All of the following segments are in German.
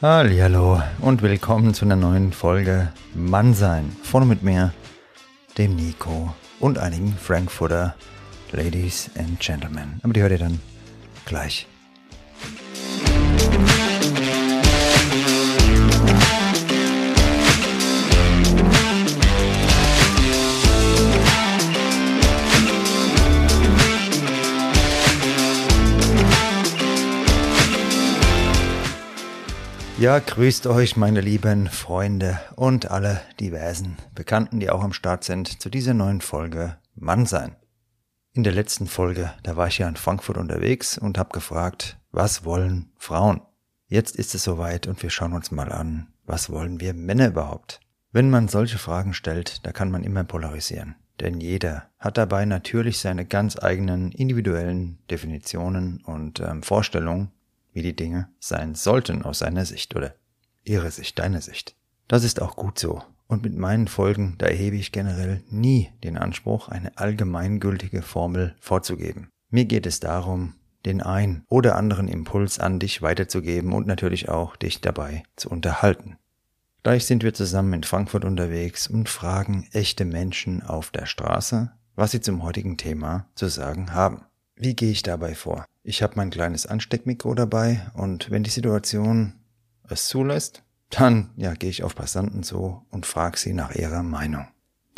Hallo und willkommen zu einer neuen Folge Mannsein. Vorne mit mir, dem Nico und einigen Frankfurter Ladies and Gentlemen. Aber die hört ihr dann gleich. Ja, grüßt euch, meine lieben Freunde und alle diversen Bekannten, die auch am Start sind, zu dieser neuen Folge Mann sein. In der letzten Folge, da war ich ja in Frankfurt unterwegs und habe gefragt, was wollen Frauen? Jetzt ist es soweit und wir schauen uns mal an, was wollen wir Männer überhaupt? Wenn man solche Fragen stellt, da kann man immer polarisieren. Denn jeder hat dabei natürlich seine ganz eigenen individuellen Definitionen und ähm, Vorstellungen, wie die Dinge sein sollten aus seiner Sicht oder ihre Sicht, deine Sicht. Das ist auch gut so. Und mit meinen Folgen, da erhebe ich generell nie den Anspruch, eine allgemeingültige Formel vorzugeben. Mir geht es darum, den ein oder anderen Impuls an dich weiterzugeben und natürlich auch dich dabei zu unterhalten. Gleich sind wir zusammen in Frankfurt unterwegs und fragen echte Menschen auf der Straße, was sie zum heutigen Thema zu sagen haben. Wie gehe ich dabei vor? Ich habe mein kleines Ansteckmikro dabei und wenn die Situation es zulässt, dann ja, gehe ich auf Passanten zu und frage sie nach ihrer Meinung.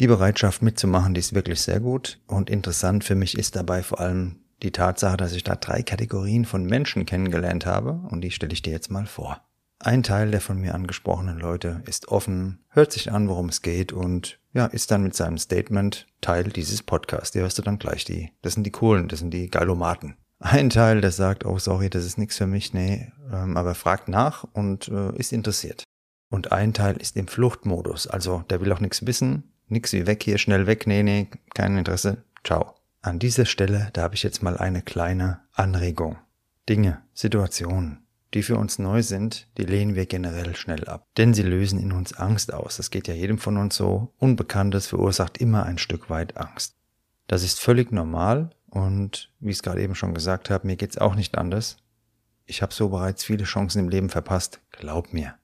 Die Bereitschaft mitzumachen, die ist wirklich sehr gut und interessant für mich ist dabei vor allem die Tatsache, dass ich da drei Kategorien von Menschen kennengelernt habe und die stelle ich dir jetzt mal vor. Ein Teil der von mir angesprochenen Leute ist offen, hört sich an, worum es geht und ja, ist dann mit seinem Statement Teil dieses Podcasts. Die hörst du dann gleich die. Das sind die coolen, das sind die Geilomaten. Ein Teil, der sagt, oh sorry, das ist nichts für mich, nee, ähm, aber fragt nach und äh, ist interessiert. Und ein Teil ist im Fluchtmodus, also der will auch nichts wissen, nix wie weg hier, schnell weg, nee, nee, kein Interesse, ciao. An dieser Stelle, da habe ich jetzt mal eine kleine Anregung. Dinge, Situationen, die für uns neu sind, die lehnen wir generell schnell ab. Denn sie lösen in uns Angst aus. Das geht ja jedem von uns so. Unbekanntes verursacht immer ein Stück weit Angst. Das ist völlig normal und wie ich es gerade eben schon gesagt habe, mir geht's auch nicht anders. Ich habe so bereits viele Chancen im Leben verpasst, glaub mir.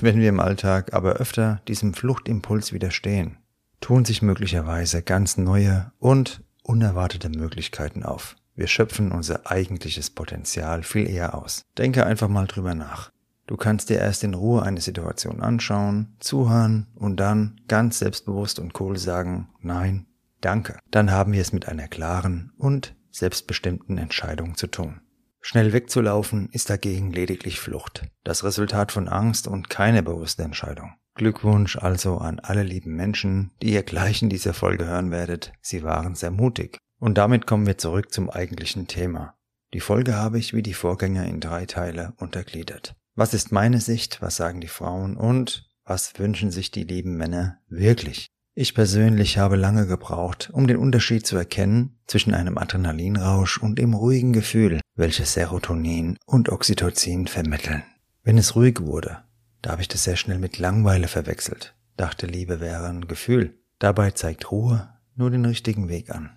Wenn wir im Alltag aber öfter diesem Fluchtimpuls widerstehen, tun sich möglicherweise ganz neue und unerwartete Möglichkeiten auf. Wir schöpfen unser eigentliches Potenzial viel eher aus. Denke einfach mal drüber nach. Du kannst dir erst in Ruhe eine Situation anschauen, zuhören und dann ganz selbstbewusst und cool sagen, nein, danke. Dann haben wir es mit einer klaren und selbstbestimmten Entscheidung zu tun. Schnell wegzulaufen ist dagegen lediglich Flucht, das Resultat von Angst und keine bewusste Entscheidung. Glückwunsch also an alle lieben Menschen, die ihr gleich in dieser Folge hören werdet. Sie waren sehr mutig. Und damit kommen wir zurück zum eigentlichen Thema. Die Folge habe ich wie die Vorgänger in drei Teile untergliedert. Was ist meine Sicht, was sagen die Frauen und was wünschen sich die lieben Männer wirklich? Ich persönlich habe lange gebraucht, um den Unterschied zu erkennen zwischen einem Adrenalinrausch und dem ruhigen Gefühl, welches Serotonin und Oxytocin vermitteln. Wenn es ruhig wurde, da habe ich das sehr schnell mit Langweile verwechselt, dachte Liebe wäre ein Gefühl. Dabei zeigt Ruhe nur den richtigen Weg an.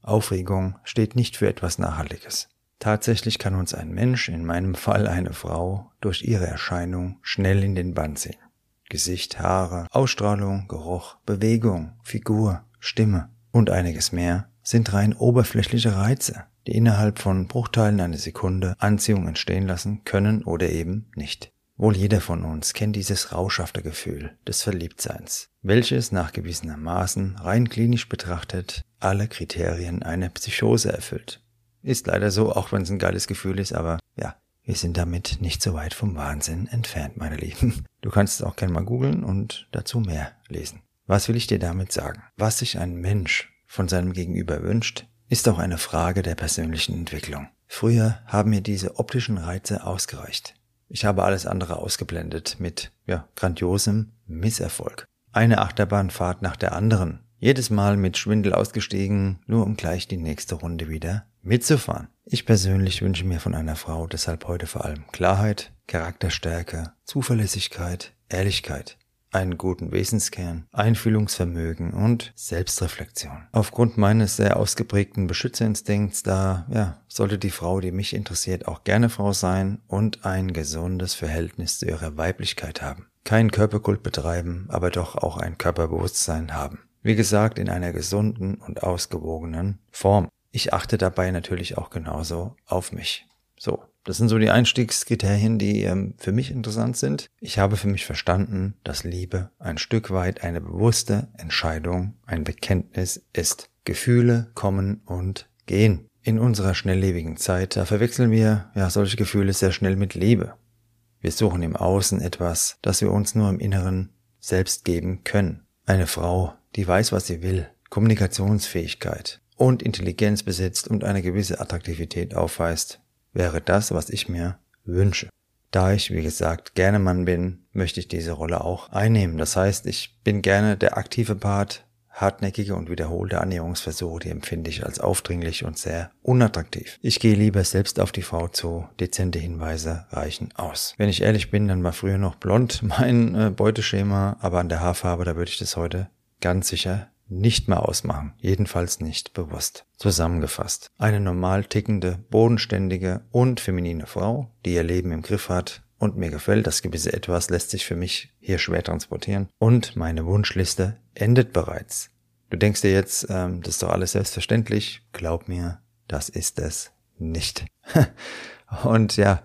Aufregung steht nicht für etwas Nachhaltiges. Tatsächlich kann uns ein Mensch, in meinem Fall eine Frau, durch ihre Erscheinung schnell in den Bann ziehen. Gesicht, Haare, Ausstrahlung, Geruch, Bewegung, Figur, Stimme und einiges mehr sind rein oberflächliche Reize, die innerhalb von Bruchteilen einer Sekunde Anziehung entstehen lassen können oder eben nicht. Wohl jeder von uns kennt dieses rauschhafte Gefühl des Verliebtseins, welches nachgewiesenermaßen rein klinisch betrachtet alle Kriterien einer Psychose erfüllt. Ist leider so, auch wenn es ein geiles Gefühl ist, aber ja, wir sind damit nicht so weit vom Wahnsinn entfernt, meine Lieben. Du kannst es auch gerne mal googeln und dazu mehr lesen. Was will ich dir damit sagen? Was sich ein Mensch von seinem Gegenüber wünscht, ist auch eine Frage der persönlichen Entwicklung. Früher haben mir diese optischen Reize ausgereicht. Ich habe alles andere ausgeblendet mit, ja, grandiosem Misserfolg. Eine Achterbahnfahrt nach der anderen. Jedes Mal mit Schwindel ausgestiegen, nur um gleich die nächste Runde wieder mitzufahren. Ich persönlich wünsche mir von einer Frau deshalb heute vor allem Klarheit, Charakterstärke, Zuverlässigkeit, Ehrlichkeit einen guten Wesenskern, Einfühlungsvermögen und Selbstreflexion. Aufgrund meines sehr ausgeprägten Beschützerinstinkts da, ja, sollte die Frau, die mich interessiert, auch gerne Frau sein und ein gesundes Verhältnis zu ihrer Weiblichkeit haben. Kein Körperkult betreiben, aber doch auch ein Körperbewusstsein haben. Wie gesagt, in einer gesunden und ausgewogenen Form. Ich achte dabei natürlich auch genauso auf mich. So, das sind so die Einstiegskriterien, die ähm, für mich interessant sind. Ich habe für mich verstanden, dass Liebe ein Stück weit eine bewusste Entscheidung, ein Bekenntnis ist. Gefühle kommen und gehen. In unserer schnelllebigen Zeit, da verwechseln wir ja solche Gefühle sehr schnell mit Liebe. Wir suchen im Außen etwas, das wir uns nur im Inneren selbst geben können. Eine Frau, die weiß, was sie will, Kommunikationsfähigkeit und Intelligenz besitzt und eine gewisse Attraktivität aufweist, wäre das, was ich mir wünsche. Da ich, wie gesagt, gerne Mann bin, möchte ich diese Rolle auch einnehmen. Das heißt, ich bin gerne der aktive Part, hartnäckige und wiederholte Annäherungsversuche, die empfinde ich als aufdringlich und sehr unattraktiv. Ich gehe lieber selbst auf die Frau zu, dezente Hinweise reichen aus. Wenn ich ehrlich bin, dann war früher noch blond mein äh, Beuteschema, aber an der Haarfarbe, da würde ich das heute ganz sicher nicht mehr ausmachen, jedenfalls nicht bewusst. Zusammengefasst, eine normal tickende, bodenständige und feminine Frau, die ihr Leben im Griff hat und mir gefällt, das gewisse Etwas lässt sich für mich hier schwer transportieren und meine Wunschliste endet bereits. Du denkst dir jetzt, ähm, das ist doch alles selbstverständlich, glaub mir, das ist es nicht. und ja,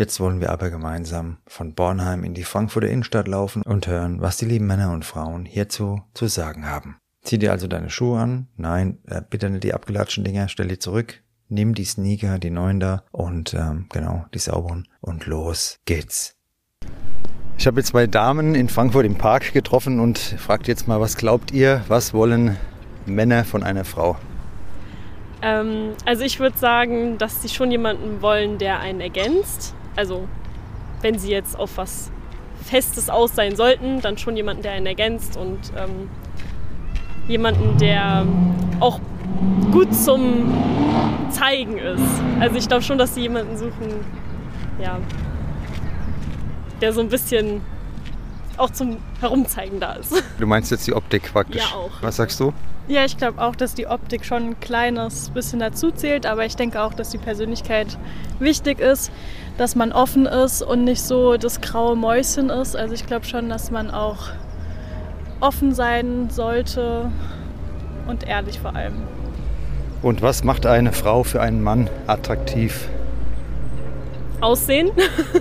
Jetzt wollen wir aber gemeinsam von Bornheim in die Frankfurter Innenstadt laufen und hören, was die lieben Männer und Frauen hierzu zu sagen haben. Zieh dir also deine Schuhe an. Nein, äh, bitte nicht die abgelatschten Dinger, stell die zurück. Nimm die Sneaker, die neuen da und ähm, genau, die sauberen und los geht's. Ich habe jetzt zwei Damen in Frankfurt im Park getroffen und fragt jetzt mal, was glaubt ihr, was wollen Männer von einer Frau? Ähm, also ich würde sagen, dass sie schon jemanden wollen, der einen ergänzt. Also wenn sie jetzt auf was Festes aus sein sollten, dann schon jemanden, der einen ergänzt und ähm, jemanden, der auch gut zum Zeigen ist. Also ich glaube schon, dass sie jemanden suchen, ja, der so ein bisschen auch zum Herumzeigen da ist. Du meinst jetzt die Optik praktisch? Ja, auch. Was sagst du? Ja, ich glaube auch, dass die Optik schon ein kleines bisschen dazu zählt, aber ich denke auch, dass die Persönlichkeit wichtig ist, dass man offen ist und nicht so das graue Mäuschen ist. Also ich glaube schon, dass man auch offen sein sollte und ehrlich vor allem. Und was macht eine Frau für einen Mann attraktiv? Aussehen.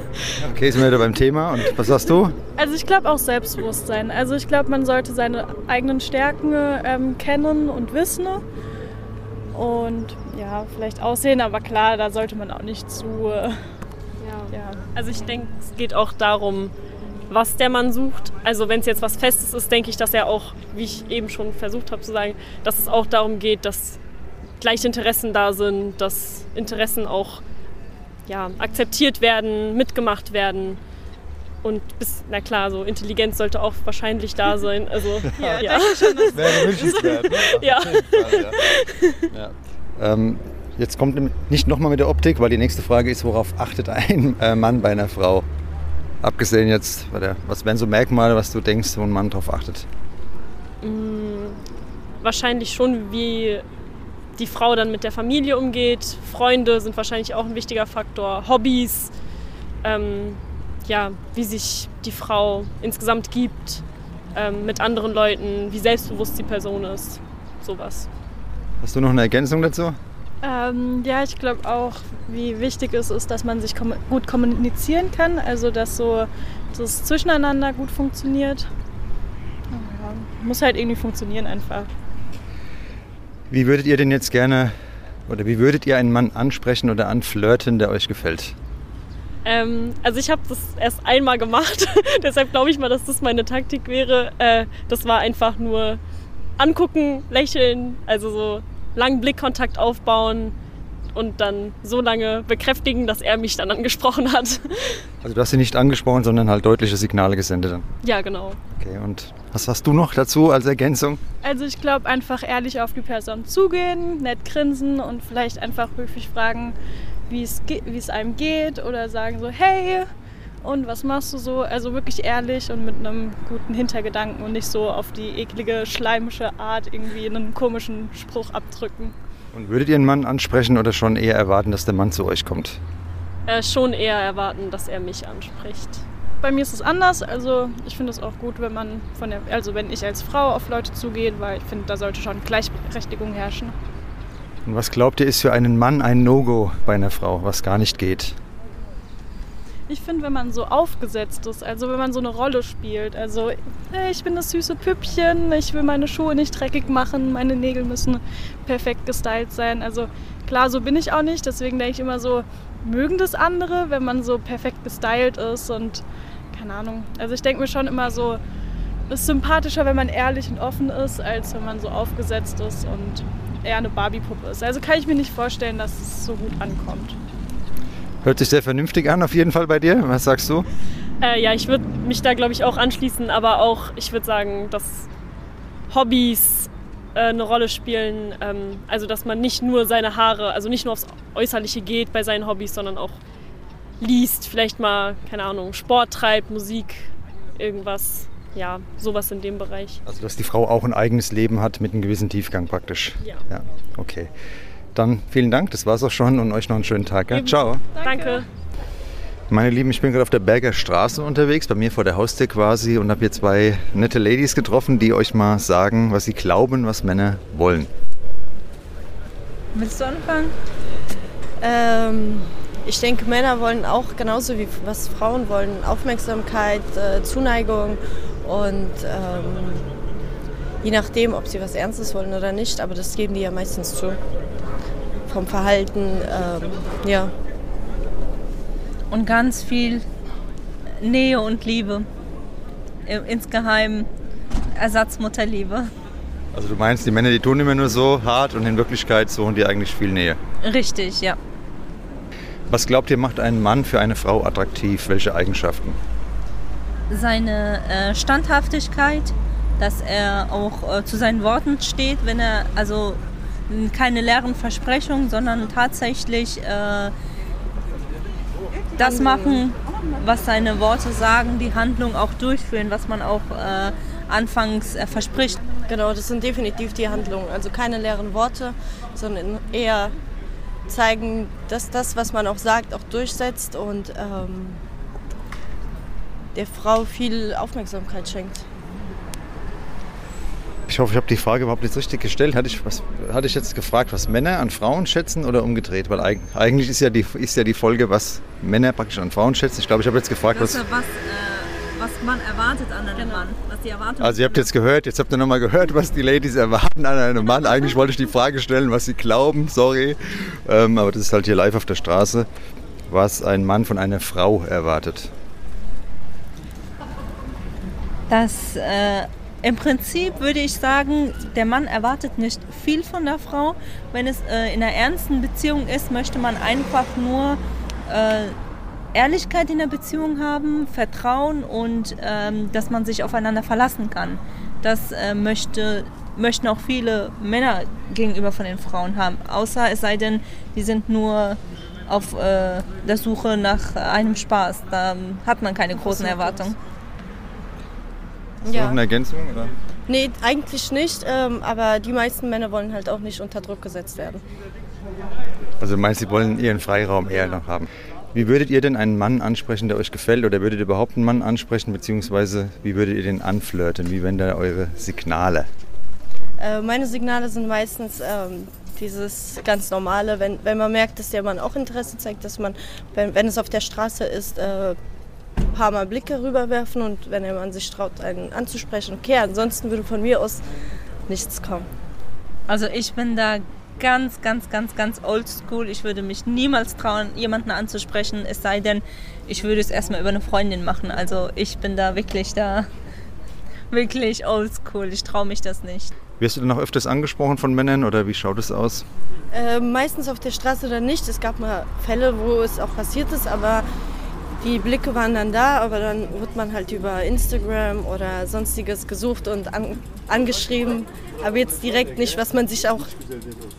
okay, sind wir wieder beim Thema. Und was sagst du? Also ich glaube auch Selbstbewusstsein. Also ich glaube, man sollte seine eigenen Stärken ähm, kennen und wissen. Und ja, vielleicht aussehen, aber klar, da sollte man auch nicht zu. Äh, ja. Also ich denke, es geht auch darum, was der Mann sucht. Also wenn es jetzt was Festes ist, denke ich, dass er auch, wie ich eben schon versucht habe zu sagen, dass es auch darum geht, dass gleiche Interessen da sind, dass Interessen auch ja, akzeptiert werden, mitgemacht werden. Und bis, na klar, so Intelligenz sollte auch wahrscheinlich da sein. Also, ja, ja. Schon, Wäre wünschenswert. Ne? ja. ja. Ähm, jetzt kommt nicht nochmal mit der Optik, weil die nächste Frage ist, worauf achtet ein äh, Mann bei einer Frau? Abgesehen jetzt, was wären so Merkmale, was du denkst, wo ein Mann drauf achtet? Mm, wahrscheinlich schon, wie die Frau dann mit der Familie umgeht. Freunde sind wahrscheinlich auch ein wichtiger Faktor. Hobbys. Ähm, ja, wie sich die Frau insgesamt gibt ähm, mit anderen Leuten, wie selbstbewusst die Person ist, sowas. Hast du noch eine Ergänzung dazu? Ähm, ja, ich glaube auch, wie wichtig es ist, dass man sich kom gut kommunizieren kann, also dass so das Zwischeneinander gut funktioniert. Ja, muss halt irgendwie funktionieren einfach. Wie würdet ihr denn jetzt gerne oder wie würdet ihr einen Mann ansprechen oder anflirten, der euch gefällt? Ähm, also ich habe das erst einmal gemacht, deshalb glaube ich mal, dass das meine Taktik wäre. Äh, das war einfach nur angucken, lächeln, also so langen Blickkontakt aufbauen und dann so lange bekräftigen, dass er mich dann angesprochen hat. Also du hast sie nicht angesprochen, sondern halt deutliche Signale gesendet dann. Ja, genau. Okay, und was hast du noch dazu als Ergänzung? Also ich glaube einfach ehrlich auf die Person zugehen, nett grinsen und vielleicht einfach höflich fragen, wie es, wie es einem geht oder sagen so, hey, und was machst du so? Also wirklich ehrlich und mit einem guten Hintergedanken und nicht so auf die eklige, schleimische Art irgendwie einen komischen Spruch abdrücken. Und würdet ihr einen Mann ansprechen oder schon eher erwarten, dass der Mann zu euch kommt? Äh, schon eher erwarten, dass er mich anspricht. Bei mir ist es anders. Also ich finde es auch gut, wenn man von der, also wenn ich als Frau auf Leute zugehe, weil ich finde, da sollte schon Gleichberechtigung herrschen. Und was glaubt ihr, ist für einen Mann ein No-Go bei einer Frau, was gar nicht geht? Ich finde, wenn man so aufgesetzt ist, also wenn man so eine Rolle spielt, also hey, ich bin das süße Püppchen, ich will meine Schuhe nicht dreckig machen, meine Nägel müssen perfekt gestylt sein. Also klar, so bin ich auch nicht, deswegen denke ich immer so, mögen das andere, wenn man so perfekt gestylt ist und keine Ahnung. Also ich denke mir schon immer so, es ist sympathischer, wenn man ehrlich und offen ist, als wenn man so aufgesetzt ist und eher eine Barbie-Puppe ist. Also kann ich mir nicht vorstellen, dass es so gut ankommt. Hört sich sehr vernünftig an, auf jeden Fall bei dir. Was sagst du? Äh, ja, ich würde mich da, glaube ich, auch anschließen, aber auch, ich würde sagen, dass Hobbys äh, eine Rolle spielen. Ähm, also, dass man nicht nur seine Haare, also nicht nur aufs Äußerliche geht bei seinen Hobbys, sondern auch liest, vielleicht mal, keine Ahnung, Sport treibt, Musik, irgendwas. Ja, sowas in dem Bereich. Also, dass die Frau auch ein eigenes Leben hat mit einem gewissen Tiefgang praktisch. Ja. Ja, okay. Dann vielen Dank, das war's auch schon und euch noch einen schönen Tag. Ja? Ciao. Danke. Meine Lieben, ich bin gerade auf der Berger Straße unterwegs, bei mir vor der Haustür quasi und habe hier zwei nette Ladies getroffen, die euch mal sagen, was sie glauben, was Männer wollen. Willst du anfangen? Ähm, ich denke, Männer wollen auch genauso wie was Frauen wollen, Aufmerksamkeit, äh, Zuneigung und ähm, je nachdem, ob sie was Ernstes wollen oder nicht, aber das geben die ja meistens zu vom Verhalten, ähm, ja. Und ganz viel Nähe und Liebe. Insgeheim Ersatzmutterliebe. Also du meinst, die Männer, die tun immer nur so hart und in Wirklichkeit suchen die eigentlich viel Nähe. Richtig, ja. Was glaubt ihr, macht einen Mann für eine Frau attraktiv? Welche Eigenschaften? Seine äh, Standhaftigkeit, dass er auch äh, zu seinen Worten steht, wenn er also keine leeren Versprechungen, sondern tatsächlich äh, das machen, was seine Worte sagen, die Handlung auch durchführen, was man auch äh, anfangs äh, verspricht. Genau, das sind definitiv die Handlungen. Also keine leeren Worte, sondern eher zeigen, dass das, was man auch sagt, auch durchsetzt und ähm, der Frau viel Aufmerksamkeit schenkt. Ich hoffe, ich habe die Frage überhaupt jetzt richtig gestellt. Hatte ich, was, hatte ich jetzt gefragt, was Männer an Frauen schätzen oder umgedreht? Weil eigentlich ist ja die, ist ja die Folge, was Männer praktisch an Frauen schätzen. Ich glaube, ich habe jetzt gefragt, was, was, äh, was man erwartet an einem genau. Mann. Was die Erwartungen also ihr habt jetzt gehört, jetzt habt ihr nochmal gehört, was die Ladies erwarten an einem Mann. Eigentlich wollte ich die Frage stellen, was sie glauben, sorry. Ähm, aber das ist halt hier live auf der Straße, was ein Mann von einer Frau erwartet. Das äh, im Prinzip würde ich sagen, der Mann erwartet nicht viel von der Frau. Wenn es äh, in einer ernsten Beziehung ist, möchte man einfach nur äh, Ehrlichkeit in der Beziehung haben, Vertrauen und ähm, dass man sich aufeinander verlassen kann. Das äh, möchte, möchten auch viele Männer gegenüber von den Frauen haben. Außer es sei denn, die sind nur auf äh, der Suche nach einem Spaß. Da hat man keine großen Erwartungen. Hast ja. du noch eine Ergänzung? Oder? Nee, eigentlich nicht. Ähm, aber die meisten Männer wollen halt auch nicht unter Druck gesetzt werden. Also meinst, sie wollen ihren Freiraum eher noch haben. Wie würdet ihr denn einen Mann ansprechen, der euch gefällt? Oder würdet ihr überhaupt einen Mann ansprechen? Beziehungsweise wie würdet ihr den anflirten? Wie wären da eure Signale? Äh, meine Signale sind meistens ähm, dieses ganz normale, wenn, wenn man merkt, dass der Mann auch Interesse zeigt, dass man, wenn, wenn es auf der Straße ist, äh, ein paar Mal Blicke rüberwerfen und wenn der Mann sich traut, einen anzusprechen, okay, ansonsten würde von mir aus nichts kommen. Also ich bin da ganz, ganz, ganz, ganz oldschool. Ich würde mich niemals trauen, jemanden anzusprechen, es sei denn, ich würde es erstmal über eine Freundin machen. Also ich bin da wirklich da wirklich oldschool. Ich traue mich das nicht. Wirst du denn noch öfters angesprochen von Männern oder wie schaut es aus? Äh, meistens auf der Straße dann nicht. Es gab mal Fälle, wo es auch passiert ist, aber die Blicke waren dann da, aber dann wird man halt über Instagram oder sonstiges gesucht und an, angeschrieben. Aber jetzt direkt nicht, was man sich auch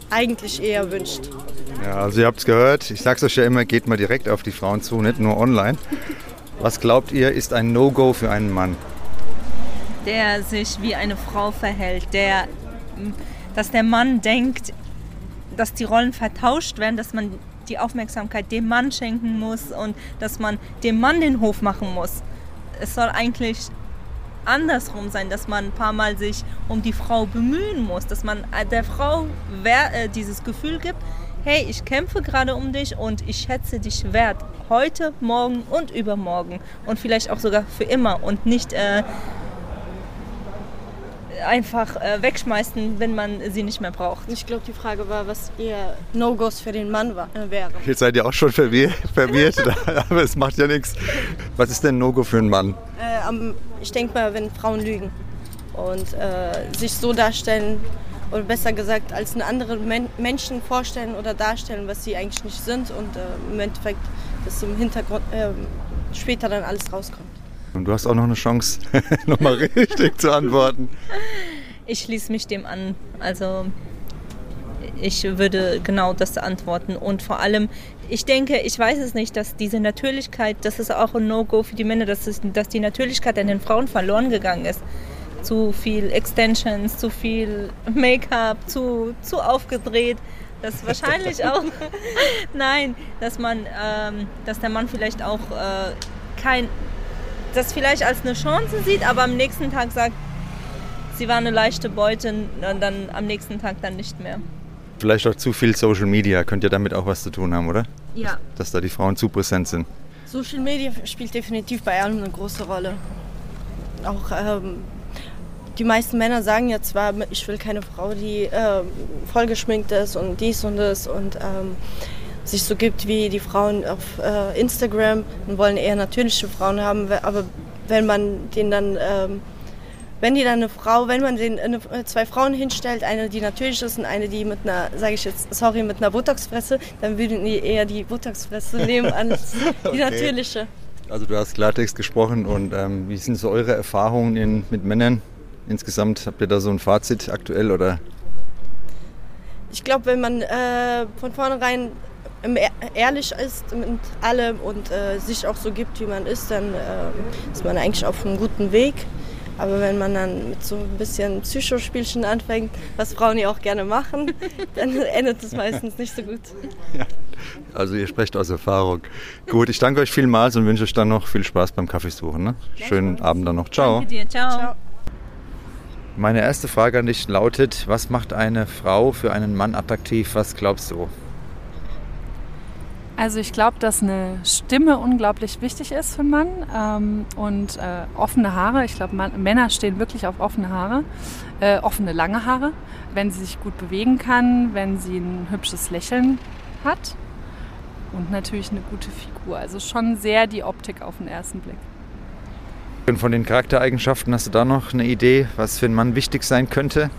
eigentlich eher wünscht. Ja, also ihr habt es gehört. Ich sag's euch ja immer, geht mal direkt auf die Frauen zu, nicht nur online. Was glaubt ihr, ist ein No-Go für einen Mann? Der sich wie eine Frau verhält, der, dass der Mann denkt, dass die Rollen vertauscht werden, dass man die Aufmerksamkeit dem Mann schenken muss und dass man dem Mann den Hof machen muss. Es soll eigentlich andersrum sein, dass man ein paar Mal sich um die Frau bemühen muss, dass man der Frau äh, dieses Gefühl gibt, hey, ich kämpfe gerade um dich und ich schätze dich wert. Heute, morgen und übermorgen. Und vielleicht auch sogar für immer und nicht äh, einfach äh, wegschmeißen, wenn man sie nicht mehr braucht. Ich glaube, die Frage war, was ihr No-Gos für den Mann war, äh, wäre. Jetzt seid ihr auch schon verwirrt, verwirrt aber es macht ja nichts. Was ist denn No-Go für einen Mann? Äh, ich denke mal, wenn Frauen lügen und äh, sich so darstellen, oder besser gesagt, als einen anderen Men Menschen vorstellen oder darstellen, was sie eigentlich nicht sind und äh, im Endeffekt, dass im Hintergrund ähm, später dann alles rauskommt. Und du hast auch noch eine Chance, nochmal richtig zu antworten. Ich schließe mich dem an. Also ich würde genau das antworten. Und vor allem, ich denke, ich weiß es nicht, dass diese Natürlichkeit, das ist auch ein No-Go für die Männer, dass, es, dass die Natürlichkeit an den Frauen verloren gegangen ist. Zu viel Extensions, zu viel Make-up, zu, zu aufgedreht. Das wahrscheinlich auch. Nein, dass man, ähm, dass der Mann vielleicht auch äh, kein das vielleicht als eine Chance sieht, aber am nächsten Tag sagt, sie war eine leichte Beute und dann am nächsten Tag dann nicht mehr. Vielleicht auch zu viel Social Media, könnte ja damit auch was zu tun haben, oder? Ja. Dass da die Frauen zu präsent sind. Social Media spielt definitiv bei allem eine große Rolle. Auch ähm, die meisten Männer sagen ja zwar, ich will keine Frau, die äh, vollgeschminkt ist und dies und das und ähm, sich so gibt wie die Frauen auf äh, Instagram und wollen eher natürliche Frauen haben. Aber wenn man den dann, ähm, wenn die dann eine Frau, wenn man den eine, zwei Frauen hinstellt, eine die natürlich ist und eine die mit einer, sage ich jetzt, sorry, mit einer Botoxfresse, dann würden die eher die Botoxfresse nehmen als die okay. natürliche. Also du hast Klartext gesprochen und ähm, wie sind so eure Erfahrungen in, mit Männern? Insgesamt habt ihr da so ein Fazit aktuell oder? Ich glaube, wenn man äh, von vornherein ehrlich ist mit allem und äh, sich auch so gibt, wie man ist, dann äh, ist man eigentlich auf einem guten Weg. Aber wenn man dann mit so ein bisschen Psychospielchen anfängt, was Frauen ja auch gerne machen, dann endet es meistens nicht so gut. Ja, also ihr sprecht aus Erfahrung. Gut, ich danke euch vielmals und wünsche euch dann noch viel Spaß beim Kaffeesuchen. Ne? Schönen Abend dann noch. Ciao. Danke dir. Ciao. Ciao. Meine erste Frage an dich lautet, was macht eine Frau für einen Mann attraktiv? Was glaubst du? Also ich glaube, dass eine Stimme unglaublich wichtig ist für einen Mann ähm, und äh, offene Haare. Ich glaube, Männer stehen wirklich auf offene Haare, äh, offene lange Haare, wenn sie sich gut bewegen kann, wenn sie ein hübsches Lächeln hat und natürlich eine gute Figur. Also schon sehr die Optik auf den ersten Blick. Und von den Charaktereigenschaften hast du da noch eine Idee, was für einen Mann wichtig sein könnte?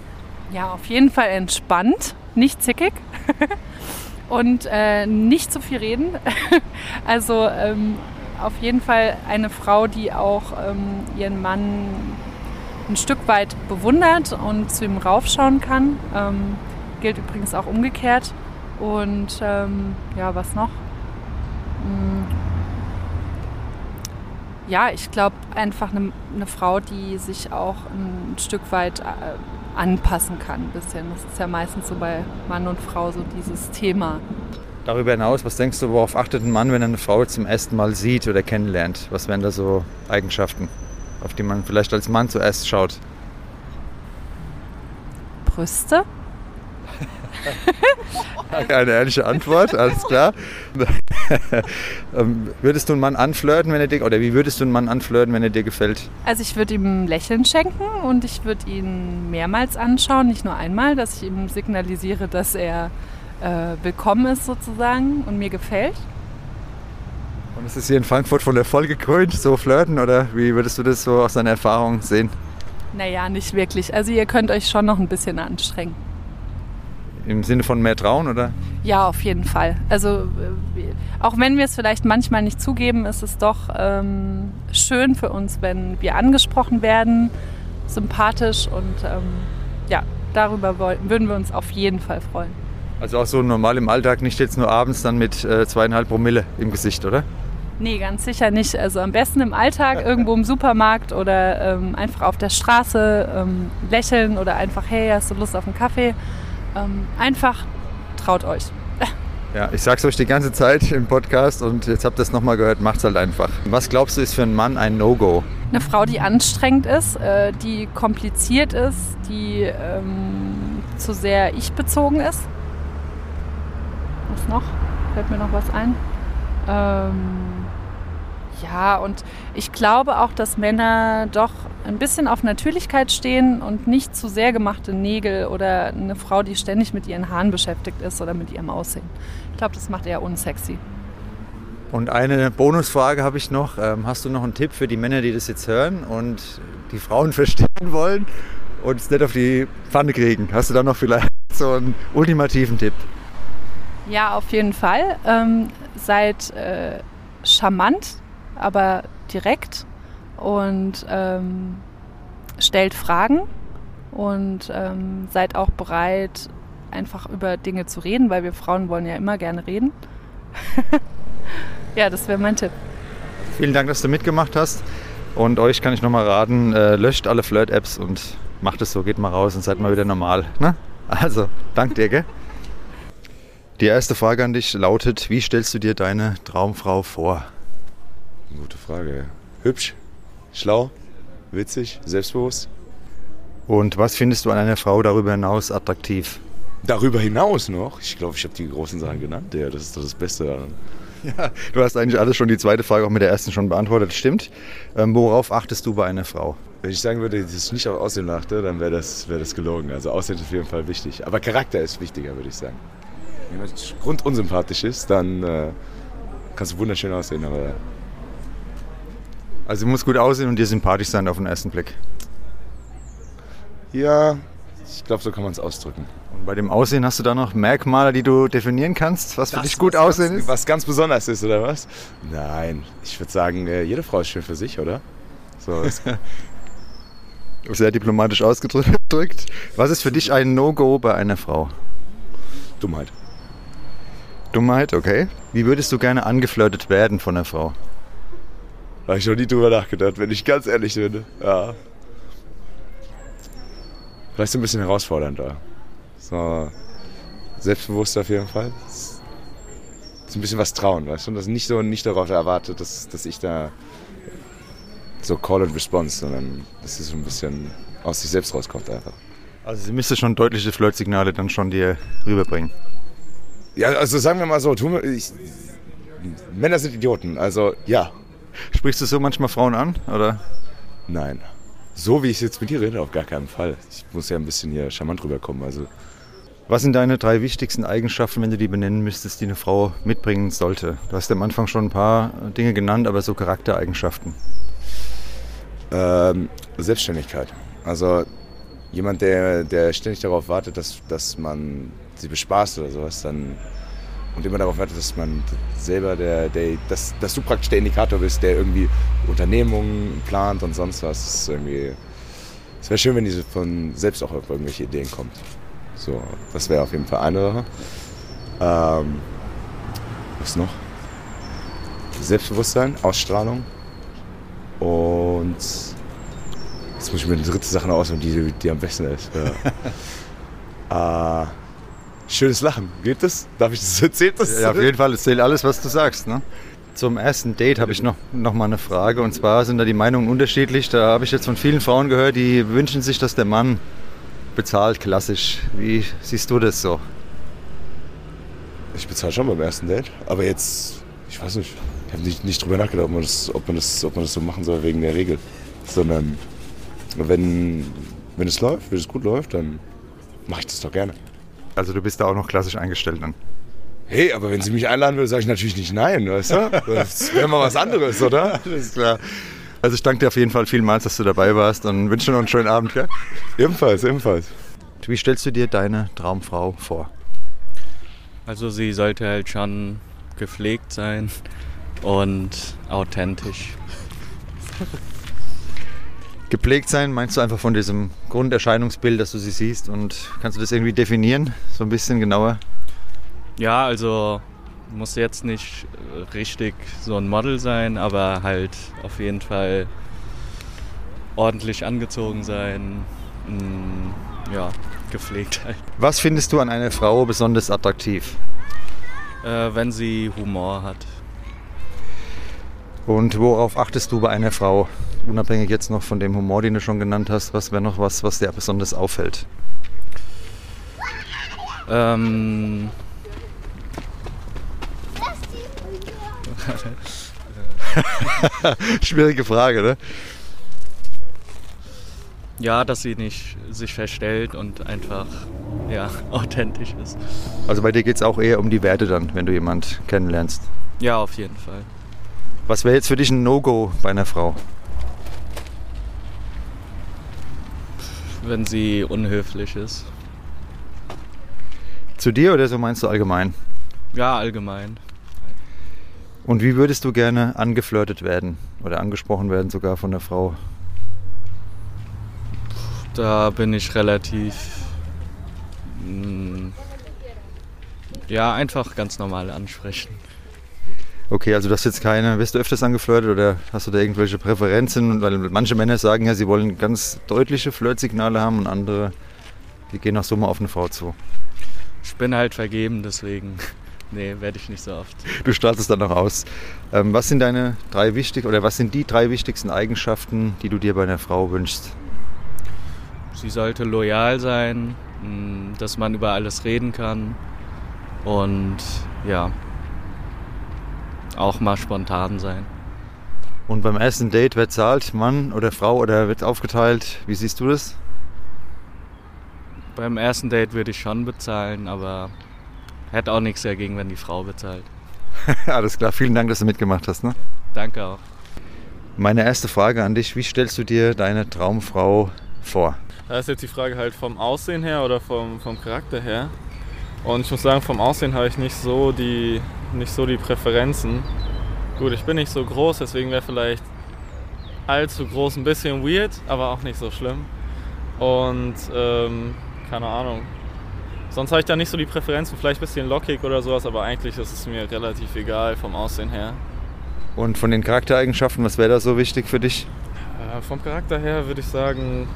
Ja, auf jeden Fall entspannt, nicht zickig. und äh, nicht zu viel reden. also ähm, auf jeden Fall eine Frau, die auch ähm, ihren Mann ein Stück weit bewundert und zu ihm raufschauen kann. Ähm, gilt übrigens auch umgekehrt. Und ähm, ja, was noch? Hm. Ja, ich glaube einfach eine, eine, Frau, die sich auch ein Stück weit äh, anpassen kann. Ein bisschen. Das ist ja meistens so bei Mann und Frau so dieses Thema. Darüber hinaus, was denkst du, worauf achtet ein Mann, wenn er eine Frau zum ersten Mal sieht oder kennenlernt? Was wären da so Eigenschaften, auf die man vielleicht als Mann zuerst schaut? Brüste? Eine ehrliche Antwort, alles klar. Ähm, würdest du einen Mann anflirten, wenn er dir, oder wie würdest du einen Mann anflirten, wenn er dir gefällt? Also ich würde ihm ein Lächeln schenken und ich würde ihn mehrmals anschauen, nicht nur einmal, dass ich ihm signalisiere, dass er äh, willkommen ist sozusagen und mir gefällt. Und ist es hier in Frankfurt von Erfolg gekrönt, so flirten, oder wie würdest du das so aus deiner Erfahrung sehen? Naja, nicht wirklich. Also ihr könnt euch schon noch ein bisschen anstrengen. Im Sinne von mehr trauen, oder? Ja, auf jeden Fall. Also äh, auch wenn wir es vielleicht manchmal nicht zugeben, ist es doch ähm, schön für uns, wenn wir angesprochen werden, sympathisch und ähm, ja, darüber würden wir uns auf jeden Fall freuen. Also auch so normal im Alltag, nicht jetzt nur abends dann mit äh, zweieinhalb Promille im Gesicht, oder? Nee, ganz sicher nicht. Also am besten im Alltag, irgendwo im Supermarkt oder ähm, einfach auf der Straße ähm, lächeln oder einfach, hey, hast du Lust auf einen Kaffee? Ähm, einfach traut euch. Ja, ich sag's euch die ganze Zeit im Podcast und jetzt habt ihr es nochmal gehört, macht's halt einfach. Was glaubst du, ist für einen Mann ein No-Go? Eine Frau, die anstrengend ist, äh, die kompliziert ist, die ähm, zu sehr ich-bezogen ist. Was noch? Fällt mir noch was ein? Ähm, ja, und ich glaube auch, dass Männer doch ein bisschen auf Natürlichkeit stehen und nicht zu sehr gemachte Nägel oder eine Frau, die ständig mit ihren Haaren beschäftigt ist oder mit ihrem Aussehen. Ich glaube, das macht eher unsexy. Und eine Bonusfrage habe ich noch. Ähm, hast du noch einen Tipp für die Männer, die das jetzt hören und die Frauen verstehen wollen und es nicht auf die Pfanne kriegen? Hast du da noch vielleicht so einen ultimativen Tipp? Ja, auf jeden Fall. Ähm, seid äh, charmant, aber direkt und ähm, stellt Fragen und ähm, seid auch bereit, einfach über Dinge zu reden, weil wir Frauen wollen ja immer gerne reden. ja, das wäre mein Tipp. Vielen Dank, dass du mitgemacht hast. Und euch kann ich nochmal raten, äh, löscht alle Flirt-Apps und macht es so, geht mal raus und seid mal wieder normal. Ne? Also, dank dir, gell? Die erste Frage an dich lautet, wie stellst du dir deine Traumfrau vor? Gute Frage. Hübsch, schlau, witzig, selbstbewusst. Und was findest du an einer Frau darüber hinaus attraktiv? Darüber hinaus noch, ich glaube, ich habe die großen Sachen genannt. Ja, das ist doch das Beste daran. Ja, du hast eigentlich alles schon die zweite Frage auch mit der ersten schon beantwortet. Stimmt. Ähm, worauf achtest du bei einer Frau? Wenn ich sagen würde, dass ich nicht auf Aussehen achte, dann wäre das, wär das gelogen. Also Aussehen ist auf jeden Fall wichtig. Aber Charakter ist wichtiger, würde ich sagen. Wenn jemand grundunsympathisch ist, dann äh, kannst du wunderschön aussehen, aber Also muss gut aussehen und dir sympathisch sein auf den ersten Blick. ja, ich glaube, so kann man es ausdrücken. Und bei dem Aussehen hast du da noch Merkmale, die du definieren kannst, was für Das, dich gut was aussehen ist? Was ganz besonders ist, oder was? Nein, ich würde sagen, äh, jede Frau ist schön für sich, oder? So, Sehr diplomatisch ausgedrückt. Was ist für dich ein No-Go bei einer Frau? Dummheit. Dummheit, okay. Wie würdest du gerne angeflirtet werden von einer Frau? Habe ich noch nie drüber nachgedacht, wenn ich ganz ehrlich bin. Ja. Vielleicht so ein bisschen herausfordernder. So selbstbewusst auf jeden Fall. So ein bisschen was trauen, weißt du? Und das nicht so nicht darauf erwartet, dass, dass ich da so Call and Response, sondern dass es so ein bisschen aus sich selbst rauskommt einfach. Also sie müsste schon deutliche Flirtsignale dann schon dir rüberbringen. Ja, also sagen wir mal so, wir, ich, Männer sind Idioten, also ja, Sprichst du so manchmal Frauen an? Oder? nein. So wie ich jetzt mit dir rede, auf gar keinen Fall. Ich muss ja ein bisschen hier charmant rüberkommen. Also Was sind deine drei wichtigsten Eigenschaften, wenn du die benennen müsstest, die eine Frau mitbringen sollte? Du hast am Anfang schon ein paar Dinge genannt, aber so Charaktereigenschaften. ähm, Selbstständigkeit. Also jemand, der, der ständig darauf wartet, dass, dass man sie bespaßt oder sowas, dann und immer darauf wartet, dass man selber der, der dass, dass du praktisch der Indikator bist, der irgendwie Unternehmungen plant und sonst was. Das ist irgendwie. Es wäre schön, wenn diese von selbst auch auf irgendwelche Ideen kommt. So, das wäre auf jeden Fall eine Sache. Ähm, was noch? Selbstbewusstsein, Ausstrahlung und jetzt muss ich mir eine dritte Sache auswählen, die, die am besten ist. Ja. äh, Schönes Lachen. Geht das? Darf ich das? Erzählt das? Ja, auf jeden Fall, es zählt alles, was du sagst. Ne? Zum ersten Date habe ich noch, noch mal eine Frage. Und zwar sind da die Meinungen unterschiedlich. Da habe ich jetzt von vielen Frauen gehört, die wünschen sich, dass der Mann bezahlt, klassisch. Wie siehst du das so? Ich bezahle schon beim ersten Date. Aber jetzt, ich weiß nicht, ich habe nicht, nicht drüber nachgedacht, ob man, das, ob, man das, ob man das so machen soll wegen der Regel. Sondern wenn, wenn es läuft, wenn es gut läuft, dann mache ich das doch gerne. Also du bist da auch noch klassisch eingestellt dann. Hey, aber wenn sie mich einladen will, sage ich natürlich nicht nein, weißt du? Das wäre mal was anderes, oder? Alles klar. Also ich danke dir auf jeden Fall vielmals, dass du dabei warst und wünsche dir noch einen schönen Abend. Gell? Ebenfalls, ebenfalls. Wie stellst du dir deine Traumfrau vor? Also sie sollte halt schon gepflegt sein und authentisch. Gepflegt sein, meinst du einfach von diesem Grunderscheinungsbild, dass du sie siehst und kannst du das irgendwie definieren, so ein bisschen genauer? Ja, also muss jetzt nicht richtig so ein Model sein, aber halt auf jeden Fall ordentlich angezogen sein, mm, ja, gepflegt halt. Was findest du an einer Frau besonders attraktiv? Äh, wenn sie Humor hat. Und worauf achtest du bei einer Frau? Unabhängig jetzt noch von dem Humor, den du schon genannt hast, was wäre noch was, was dir besonders auffällt? Ähm, Schwierige Frage, ne? ja, dass sie nicht sich verstellt und einfach ja, authentisch ist. Also bei dir geht es auch eher um die Werte dann, wenn du jemand kennenlernst. Ja, auf jeden Fall. Was wäre jetzt für dich ein No-Go bei einer Frau? Wenn sie unhöflich ist. Zu dir oder so meinst du allgemein? Ja, allgemein. Und wie würdest du gerne angeflirtet werden oder angesprochen werden sogar von der Frau? Da bin ich relativ. mm, Ja, einfach ganz normal ansprechen. Okay, also du hast jetzt keine, wirst du öfters angeflirtet oder hast du da irgendwelche Präferenzen? Weil manche Männer sagen ja, sie wollen ganz deutliche Flirtsignale haben und andere, die gehen auch so mal auf eine Frau zu. Ich bin halt vergeben, deswegen. Nee, werde ich nicht so oft. Du strahlst es dann noch aus. Ähm, was sind deine drei wichtig oder was sind die drei wichtigsten Eigenschaften, die du dir bei einer Frau wünschst? Sie sollte loyal sein, mm, dass man über alles reden kann und ja, auch mal spontan sein. Und beim ersten Date, wer zahlt? Mann oder Frau oder wird aufgeteilt? Wie siehst du das? Beim ersten Date würde ich schon bezahlen, aber hätte auch nichts dagegen, wenn die Frau bezahlt. Alles klar, vielen Dank, dass du mitgemacht hast. Ne? Danke auch. Meine erste Frage an dich, wie stellst du dir deine Traumfrau vor? Da ist jetzt die Frage halt vom Aussehen her oder vom, vom Charakter her. Und ich muss sagen, vom Aussehen habe ich nicht so die, nicht so die Präferenzen. Gut, ich bin nicht so groß, deswegen wäre vielleicht allzu groß ein bisschen weird, aber auch nicht so schlimm. Und ähm, keine Ahnung. Sonst habe ich da nicht so die Präferenzen, vielleicht ein bisschen lockig oder sowas, aber eigentlich ist es mir relativ egal vom Aussehen her. Und von den Charaktereigenschaften, was wäre da so wichtig für dich? Äh, vom Charakter her würde ich sagen,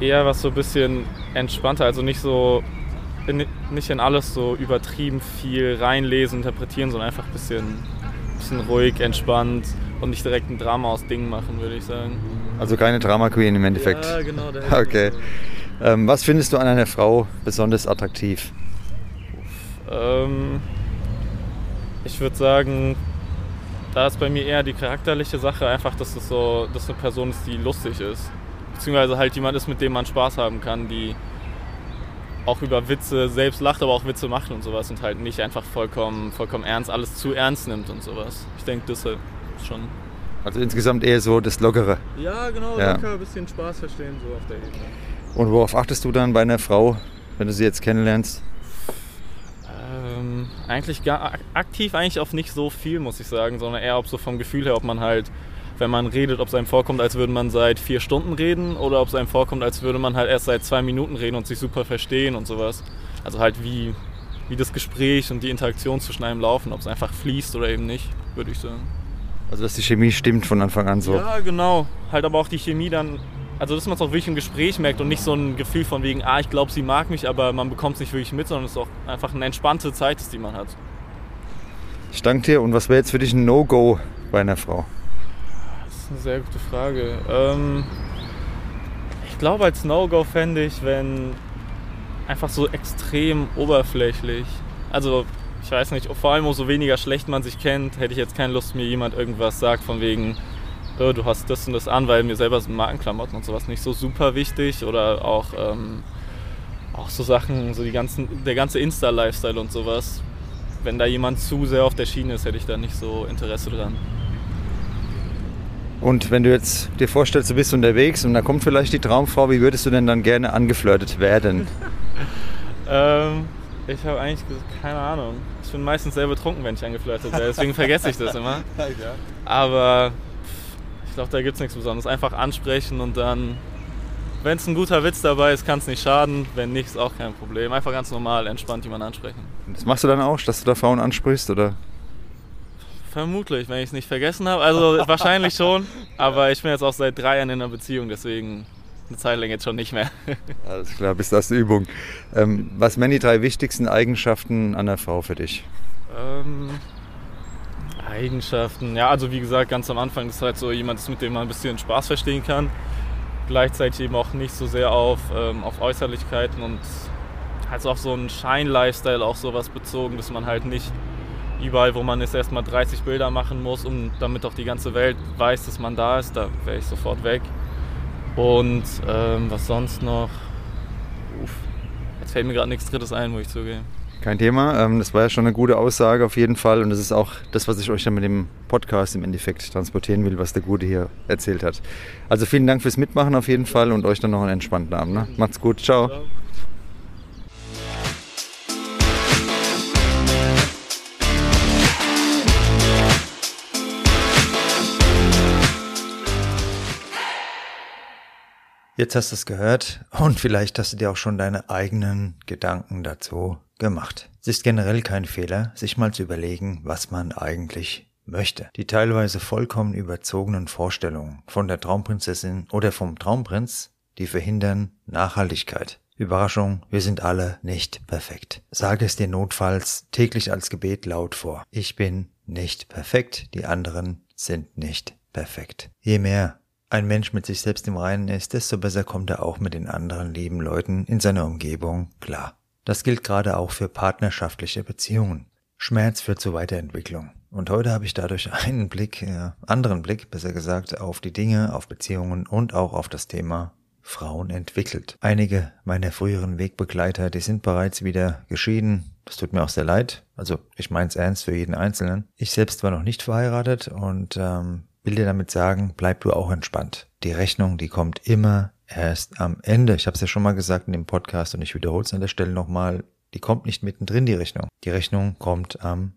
eher was so ein bisschen entspannter, also nicht so in, nicht in alles so übertrieben viel reinlesen, interpretieren, sondern einfach ein bisschen, bisschen ruhig, entspannt und nicht direkt ein Drama aus Dingen machen, würde ich sagen. Also keine Drama Queen im Endeffekt. Ja, genau. Der Okay. Ähm, was findest du an einer Frau besonders attraktiv? Ähm, ich würde sagen, da ist bei mir eher die charakterliche Sache einfach, dass es so, dass eine Person ist, die lustig ist. Beziehungsweise halt jemand ist, mit dem man Spaß haben kann, die auch über Witze selbst lacht, aber auch Witze macht und sowas und halt nicht einfach vollkommen, vollkommen ernst, alles zu ernst nimmt und sowas. Ich denke, das ist schon. Also insgesamt eher so das Lockere. Ja, genau, Ja. locker ein bisschen Spaß verstehen, so auf der Ebene. Und worauf achtest du dann bei einer Frau, wenn du sie jetzt kennenlernst? Ähm, eigentlich gar, aktiv eigentlich auf nicht so viel, muss ich sagen, sondern eher ob so vom Gefühl her, ob man halt, wenn man redet, ob es einem vorkommt, als würde man seit vier Stunden reden oder ob es einem vorkommt, als würde man halt erst seit zwei Minuten reden und sich super verstehen und sowas. Also halt wie, wie das Gespräch und die Interaktion zwischen einem laufen, ob es einfach fließt oder eben nicht, würde ich sagen. Also dass die Chemie stimmt von Anfang an so. Ja, genau. Halt aber auch die Chemie dann also dass man es auch wirklich im Gespräch merkt und nicht so ein Gefühl von wegen, ah, ich glaube, sie mag mich, aber man bekommt es nicht wirklich mit, sondern es ist auch einfach eine entspannte Zeit, die man hat. Ich danke dir. Und was wäre jetzt für dich ein No-Go bei einer Frau? Ist eine sehr gute Frage. Ähm, ich glaube, als No-Go fände ich, wenn einfach so extrem oberflächlich, also ich weiß nicht, vor allem umso weniger schlecht man sich kennt, hätte ich jetzt keine Lust, mir jemand irgendwas sagt von wegen, oh, du hast das und das an, weil mir selber sind Markenklamotten und sowas nicht so super wichtig oder auch, ähm, auch so Sachen, so die ganzen, der ganze Insta-Lifestyle und sowas. Wenn da jemand zu sehr auf der Schiene ist, hätte ich da nicht so Interesse dran. Und wenn du jetzt dir vorstellst, du bist unterwegs und da kommt vielleicht die Traumfrau, wie würdest du denn dann gerne angeflirtet werden? ähm, ich habe eigentlich keine Ahnung. Ich bin meistens sehr betrunken, wenn ich angeflirtet werde, deswegen vergesse ich das immer. Aber ich glaube, da gibt es nichts Besonderes. Einfach ansprechen und dann, wenn es ein guter Witz dabei ist, kann es nicht schaden. Wenn nicht, ist auch kein Problem. Einfach ganz normal, entspannt jemanden ansprechen. Das machst du dann auch, dass du da Frauen ansprichst, oder? Vermutlich, wenn ich es nicht vergessen habe. Also wahrscheinlich schon. Aber ich bin jetzt auch seit drei Jahren in einer Beziehung, deswegen eine Zeit lang jetzt schon nicht mehr. Alles klar, bis das Übung. Ähm, was wären die drei wichtigsten Eigenschaften an einer Frau für dich? Ähm, Eigenschaften, ja, also wie gesagt, ganz am Anfang ist halt so jemand, mit dem man ein bisschen Spaß verstehen kann. Gleichzeitig eben auch nicht so sehr auf, ähm, auf Äußerlichkeiten und halt auf so einen Schein-Lifestyle auch sowas bezogen, dass man halt nicht überall, wo man ist, erstmal 30 Bilder machen muss, um, damit auch die ganze Welt weiß, dass man da ist. Da wäre ich sofort weg. Und ähm, was sonst noch? Uff, jetzt fällt mir gerade nichts Drittes ein, muss ich zugeben. Kein Thema. Ähm, das war ja schon eine gute Aussage auf jeden Fall. Und das ist auch das, was ich euch dann mit dem Podcast im Endeffekt transportieren will, was der Gute hier erzählt hat. Also vielen Dank fürs Mitmachen auf jeden Fall und euch dann noch einen entspannten Abend. Ne? Macht's gut. Ciao. Ciao. Jetzt hast du es gehört und vielleicht hast du dir auch schon deine eigenen Gedanken dazu gemacht. Es ist generell kein Fehler, sich mal zu überlegen, was man eigentlich möchte. Die teilweise vollkommen überzogenen Vorstellungen von der Traumprinzessin oder vom Traumprinz, die verhindern Nachhaltigkeit. Überraschung, wir sind alle nicht perfekt. Sage es dir notfalls täglich als Gebet laut vor. Ich bin nicht perfekt, die anderen sind nicht perfekt. Je mehr ein Mensch mit sich selbst im Reinen ist, desto besser kommt er auch mit den anderen lieben Leuten in seiner Umgebung klar. Das gilt gerade auch für partnerschaftliche Beziehungen. Schmerz führt zur Weiterentwicklung. Und heute habe ich dadurch einen Blick, äh, anderen Blick, besser gesagt, auf die Dinge, auf Beziehungen und auch auf das Thema Frauen entwickelt. Einige meiner früheren Wegbegleiter, die sind bereits wieder geschieden. Das tut mir auch sehr leid. Also ich meine es ernst für jeden Einzelnen. Ich selbst war noch nicht verheiratet und ähm, will dir damit sagen, bleib du auch entspannt. Die Rechnung, die kommt immer erst am Ende. Ich habe es ja schon mal gesagt in dem Podcast und ich wiederhole es an der Stelle nochmal. Die kommt nicht mittendrin, die Rechnung. Die Rechnung kommt am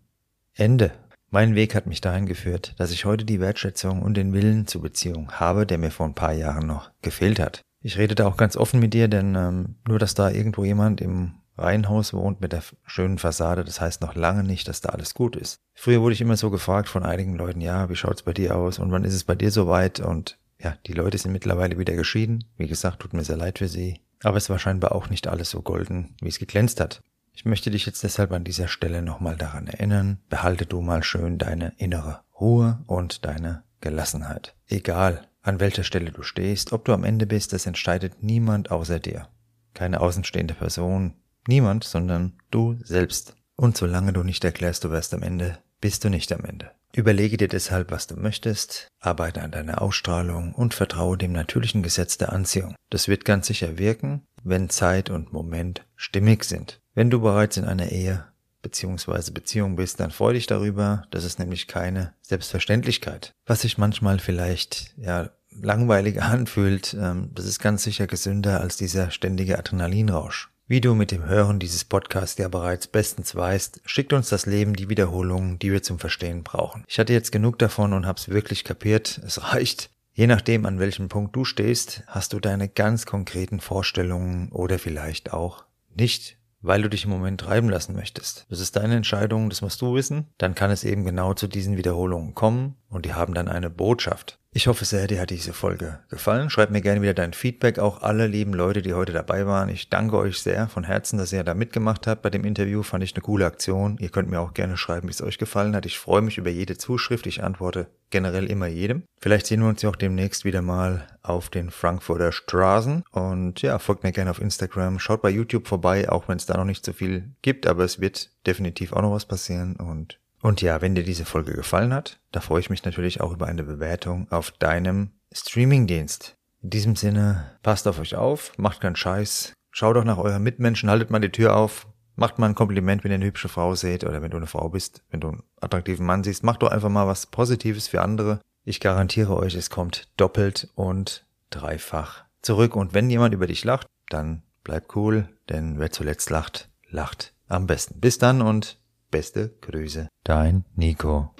Ende. Mein Weg hat mich dahin geführt, dass ich heute die Wertschätzung und den Willen zur Beziehung habe, der mir vor ein paar Jahren noch gefehlt hat. Ich rede da auch ganz offen mit dir, denn ähm, nur dass da irgendwo jemand im Reihenhaus wohnt mit der schönen Fassade, das heißt noch lange nicht, dass da alles gut ist. Früher wurde ich immer so gefragt von einigen Leuten, ja, wie schaut's bei dir aus und wann ist es bei dir soweit? Und ja, die Leute sind mittlerweile wieder geschieden. Wie gesagt, tut mir sehr leid für sie. Aber es war scheinbar auch nicht alles so golden, wie es geglänzt hat. Ich möchte dich jetzt deshalb an dieser Stelle nochmal daran erinnern, behalte du mal schön deine innere Ruhe und deine Gelassenheit. Egal, an welcher Stelle du stehst, ob du am Ende bist, das entscheidet niemand außer dir. Keine außenstehende Person, Niemand, sondern du selbst. Und solange du nicht erklärst, du wirst am Ende, bist du nicht am Ende. Überlege dir deshalb, was du möchtest, arbeite an deiner Ausstrahlung und vertraue dem natürlichen Gesetz der Anziehung. Das wird ganz sicher wirken, wenn Zeit und Moment stimmig sind. Wenn du bereits in einer Ehe bzw. Beziehung bist, dann freu dich darüber, das ist nämlich keine Selbstverständlichkeit. Was sich manchmal vielleicht ja langweilig anfühlt, ähm, das ist ganz sicher gesünder als dieser ständige Adrenalinrausch. Wie du mit dem Hören dieses Podcasts ja bereits bestens weißt, schickt uns das Leben die Wiederholungen, die wir zum Verstehen brauchen. Ich hatte jetzt genug davon und hab's wirklich kapiert. Es reicht. Je nachdem, an welchem Punkt du stehst, hast du deine ganz konkreten Vorstellungen oder vielleicht auch nicht, weil du dich im Moment treiben lassen möchtest. Das ist deine Entscheidung, das musst du wissen. Dann kann es eben genau zu diesen Wiederholungen kommen und die haben dann eine Botschaft. Ich hoffe sehr, dir hat diese Folge gefallen. Schreib mir gerne wieder dein Feedback. Auch alle lieben Leute, die heute dabei waren. Ich danke euch sehr von Herzen, dass ihr da mitgemacht habt bei dem Interview. Fand ich eine coole Aktion. Ihr könnt mir auch gerne schreiben, wie es euch gefallen hat. Ich freue mich über jede Zuschrift. Ich antworte generell immer jedem. Vielleicht sehen wir uns ja auch demnächst wieder mal auf den Frankfurter Straßen. Und ja, folgt mir gerne auf Instagram. Schaut bei YouTube vorbei, auch wenn es da noch nicht so viel gibt. Aber es wird definitiv auch noch was passieren. Und und ja, wenn dir diese Folge gefallen hat, da freue ich mich natürlich auch über eine Bewertung auf deinem Streamingdienst. In diesem Sinne, passt auf euch auf, macht keinen Scheiß, schaut doch nach euren Mitmenschen, haltet mal die Tür auf, macht mal ein Kompliment, wenn ihr eine hübsche Frau seht oder wenn du eine Frau bist, wenn du einen attraktiven Mann siehst, macht doch einfach mal was Positives für andere. Ich garantiere euch, es kommt doppelt und dreifach zurück. Und wenn jemand über dich lacht, dann bleib cool, denn wer zuletzt lacht, lacht am besten. Bis dann und Beste Grüße, dein Nico.